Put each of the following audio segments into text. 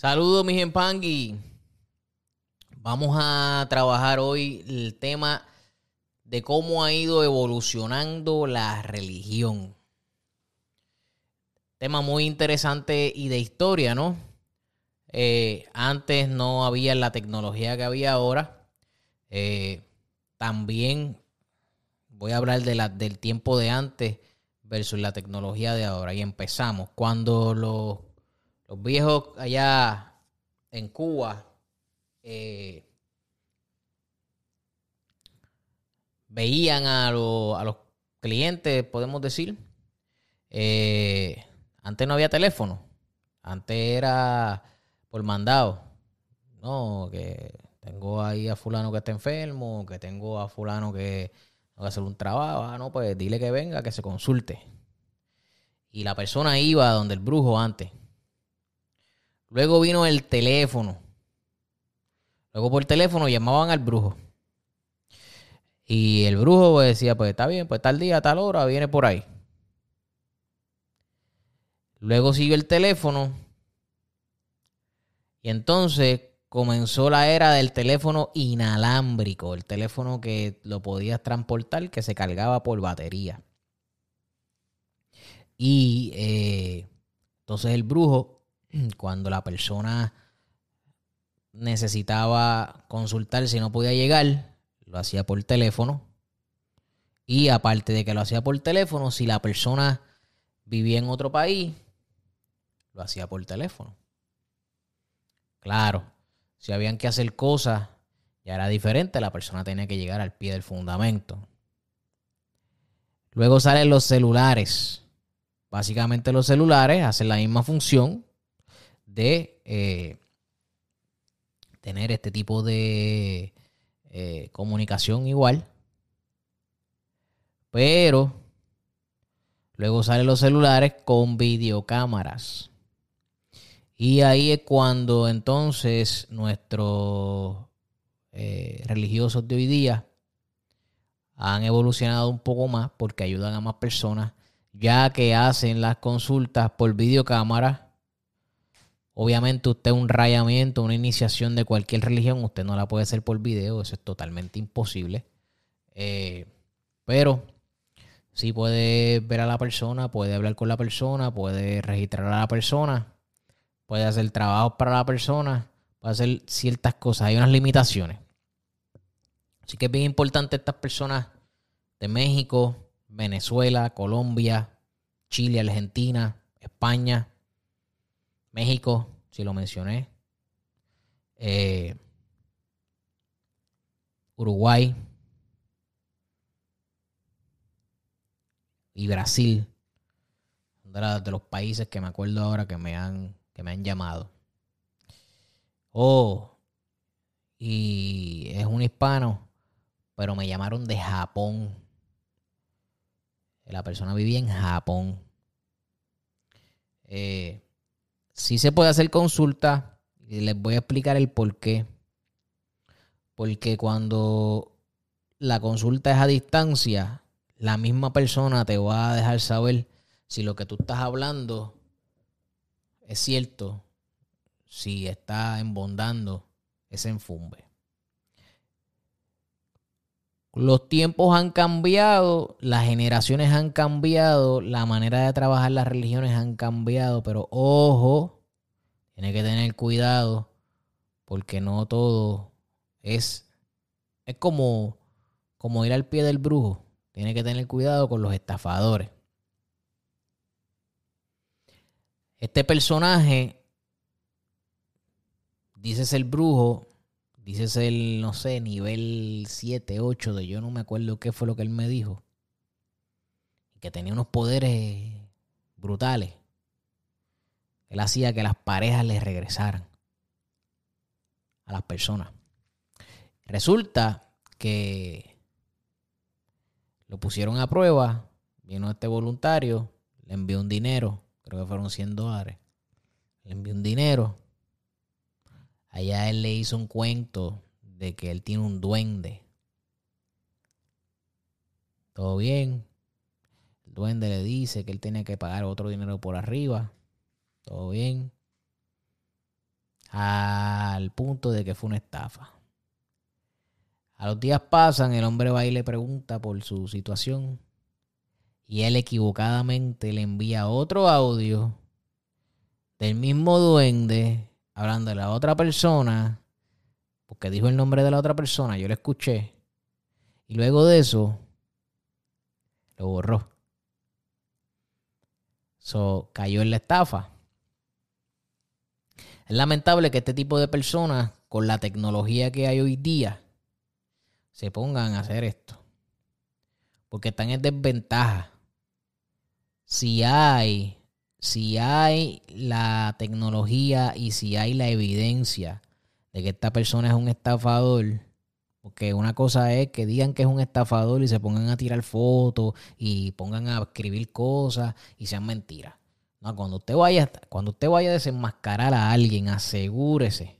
Saludos, mis empangui. Vamos a trabajar hoy el tema de cómo ha ido evolucionando la religión. Tema muy interesante y de historia, ¿no? Eh, antes no había la tecnología que había ahora. Eh, también voy a hablar de la, del tiempo de antes versus la tecnología de ahora. Y empezamos. Cuando los los viejos allá en Cuba eh, veían a, los clientes, podemos decir. Eh, antes no había teléfono. Antes era por mandado. No, que tengo ahí a fulano que está enfermo, que tengo a fulano que va a hacer un trabajo. Ah, no, pues dile que venga, que se consulte. Y la persona iba donde el brujo antes. Luego vino el teléfono. Luego por teléfono llamaban al brujo. Y el brujo pues, decía, pues está bien, pues tal día, tal hora, viene por ahí. Luego siguió el teléfono. Y entonces comenzó la era del teléfono inalámbrico, el teléfono que lo podías transportar, que se cargaba por batería. Y eh, entonces el brujo cuando la persona necesitaba consultar si no podía llegar, lo hacía por teléfono. Y aparte de que lo hacía por teléfono, si la persona vivía en otro país, lo hacía por teléfono. Claro, si habían que hacer cosas, ya era diferente, la persona tenía que llegar al pie del fundamento. Luego salen los celulares. Básicamente los celulares hacen la misma función, de eh, tener este tipo de eh, comunicación igual. Pero luego salen los celulares con videocámaras. Y ahí es cuando entonces nuestros eh, religiosos de hoy día han evolucionado un poco más porque ayudan a más personas, ya que hacen las consultas por videocámara Obviamente usted un rayamiento, una iniciación de cualquier religión, usted no la puede hacer por video, eso es totalmente imposible. Eh, pero sí puede ver a la persona, puede hablar con la persona, puede registrar a la persona, puede hacer trabajo para la persona, puede hacer ciertas cosas. Hay unas limitaciones. Así que es bien importante estas personas de México, Venezuela, Colombia, Chile, Argentina, España, México, si lo mencioné. Eh, Uruguay y Brasil. De, los países que me acuerdo ahora que me han, que me han llamado. Oh, y es un hispano, pero me llamaron de Japón. La persona vivía en Japón. Eh, sí se puede hacer consulta y les voy a explicar el por qué. Porque cuando la consulta es a distancia, la misma persona te va a dejar saber si lo que tú estás hablando es cierto, si está embondando ese enfumbe. Los tiempos han cambiado, las generaciones han cambiado, la manera de trabajar las religiones han cambiado, pero ojo, tiene que tener cuidado porque no todo es es como como ir al pie del brujo. Tiene que tener cuidado con los estafadores. Este personaje dice el brujo Dices el, no sé, nivel 7, 8 de yo no me acuerdo qué fue lo que él me dijo. Que tenía unos poderes brutales. Él hacía que las parejas le regresaran. a las personas. Resulta que lo pusieron a prueba, vino este voluntario, le envió un dinero, creo que fueron 100 dólares, le envió un dinero. Allá él le hizo un cuento de que él tiene un duende. Todo bien. El duende le dice que él tiene que pagar otro dinero por arriba. Todo bien. Al punto de que fue una estafa. A los días pasan, el hombre va y le pregunta por su situación. Y él equivocadamente le envía otro audio del mismo duende hablando de la otra persona. Porque dijo el nombre de la otra persona, yo lo escuché. Y luego de eso, lo borró. So, cayó en la estafa. Es lamentable que este tipo de personas, con la tecnología que hay hoy día, se pongan a hacer esto. Porque están en desventaja. Si hay, si hay la tecnología y si hay la evidencia de que esta persona es un estafador, porque una cosa es que digan que es un estafador y se pongan a tirar fotos y pongan a escribir cosas y sean mentiras. No, cuando usted vaya, cuando usted vaya a desenmascarar a alguien, asegúrese.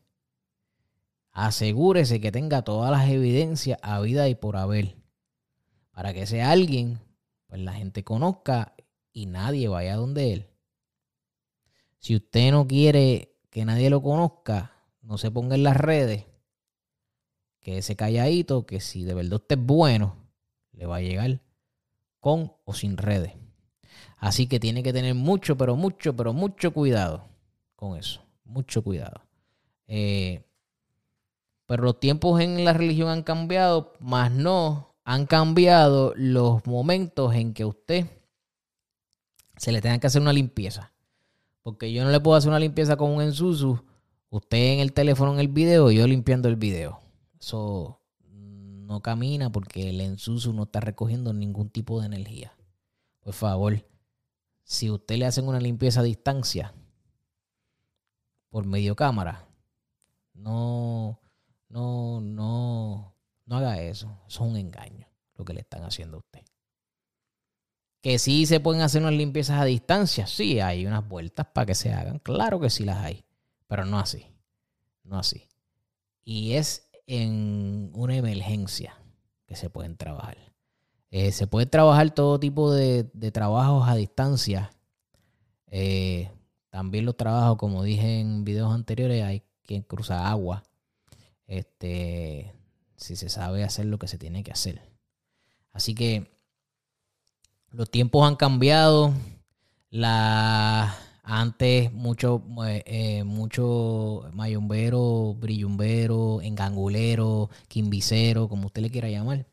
Asegúrese que tenga todas las evidencias a vida y por haber. Para que ese alguien, pues la gente conozca y nadie vaya donde él. Si usted no quiere que nadie lo conozca, no se ponga en las redes. Que ese calladito, que si de verdad usted es bueno, le va a llegar con o sin redes. Así que tiene que tener mucho, pero mucho, pero mucho cuidado con eso. Mucho cuidado. Eh, pero los tiempos en la religión han cambiado, más no han cambiado los momentos en que usted se le tenga que hacer una limpieza. Porque yo no le puedo hacer una limpieza con un ensusu, usted en el teléfono en el video yo limpiando el video. Eso no camina porque el ensusu no está recogiendo ningún tipo de energía. Por favor, si usted le hacen una limpieza a distancia por medio cámara, no, no, no, no haga eso. Eso es un engaño lo que le están haciendo a usted. Que sí se pueden hacer unas limpiezas a distancia, sí, hay unas vueltas para que se hagan, claro que sí las hay, pero no así, no así. Y es en una emergencia que se pueden trabajar. Eh, se puede trabajar todo tipo de, trabajos a distancia. Eh, también los trabajos, como dije en videos anteriores, hay quien cruza agua. Este, si se sabe hacer lo que se tiene que hacer. Así que los tiempos han cambiado. La, antes mucho, eh, mucho mayombero, brillumbero, engangulero, quimbicero, como usted le quiera llamar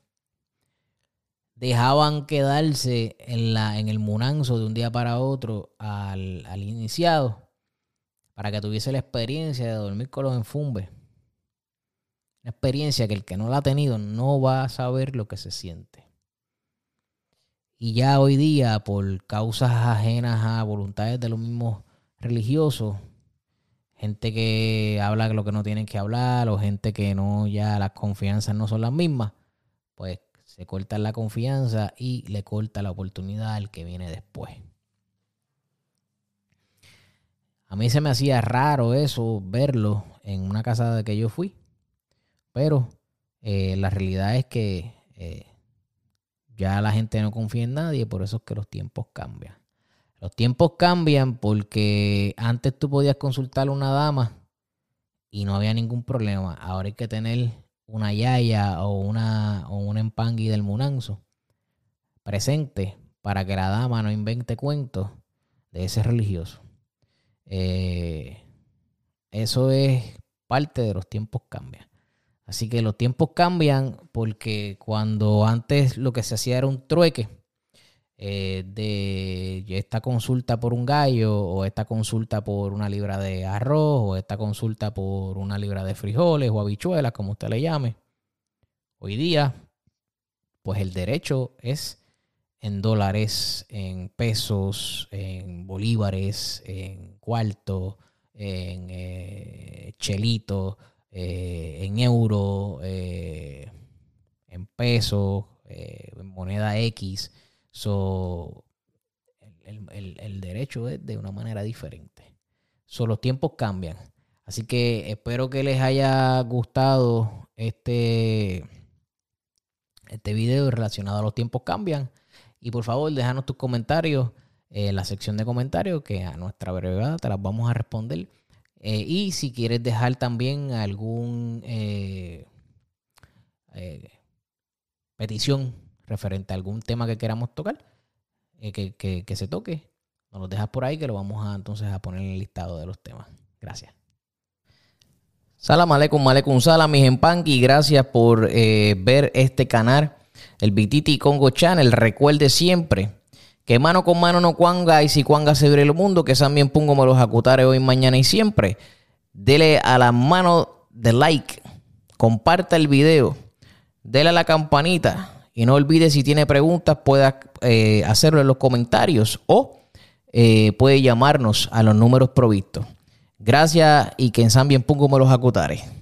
dejaban quedarse en, la, en el munanzo de un día para otro al, iniciado para que tuviese la experiencia de dormir con los enfumbes. Una experiencia que el que no la ha tenido no va a saber lo que se siente. Y ya hoy día, por causas ajenas a voluntades de los mismos religiosos, gente que habla lo que no tienen que hablar, o gente que no, ya las confianzas no son las mismas, pues se corta la confianza y le corta la oportunidad al que viene después. A mí se me hacía raro eso, verlo en una casa de que yo fui. Pero eh, la realidad es que eh, ya la gente no confía en nadie, por eso es que los tiempos cambian. Los tiempos cambian porque antes tú podías consultar a una dama y no había ningún problema. Ahora hay que tener una yaya o una o un empangui del munanzo presente para que la dama no invente cuentos de ese religioso. Eh, eso es parte de los tiempos cambian. Así que los tiempos cambian porque cuando antes lo que se hacía era un trueque eh, de esta consulta por un gallo o esta consulta por una libra de arroz o esta consulta por una libra de frijoles o habichuelas, como usted le llame. Hoy día, pues el derecho es en dólares, en pesos, en bolívares, en cuarto, en eh, chelito, eh, en euro, eh, en pesos, en moneda X. So, el, derecho es de una manera diferente. So, los tiempos cambian. Así que espero que les haya gustado este, este video relacionado a los tiempos cambian. Y por favor, déjanos tus comentarios en la sección de comentarios que a nuestra brevedad te las vamos a responder. Eh, y si quieres dejar también algún eh, eh, petición referente a algún tema que queramos tocar, que, se toque, nos lo dejas por ahí que lo vamos a entonces a poner en el listado de los temas. Gracias. Salam aleikum, aleikum salam, mis y Gracias por ver este canal, el BTT Congo Channel. Recuerde siempre que mano con mano no cuanga y si cuanga se abre el mundo, que también pongo me los acutare hoy, mañana y siempre. Dele a la mano de like, comparta el video, dele a la campanita y no olvide si tiene preguntas pueda eh, hacerlo en los comentarios o eh, puede llamarnos a los números provistos. Gracias y que en San bien pongo los acutare.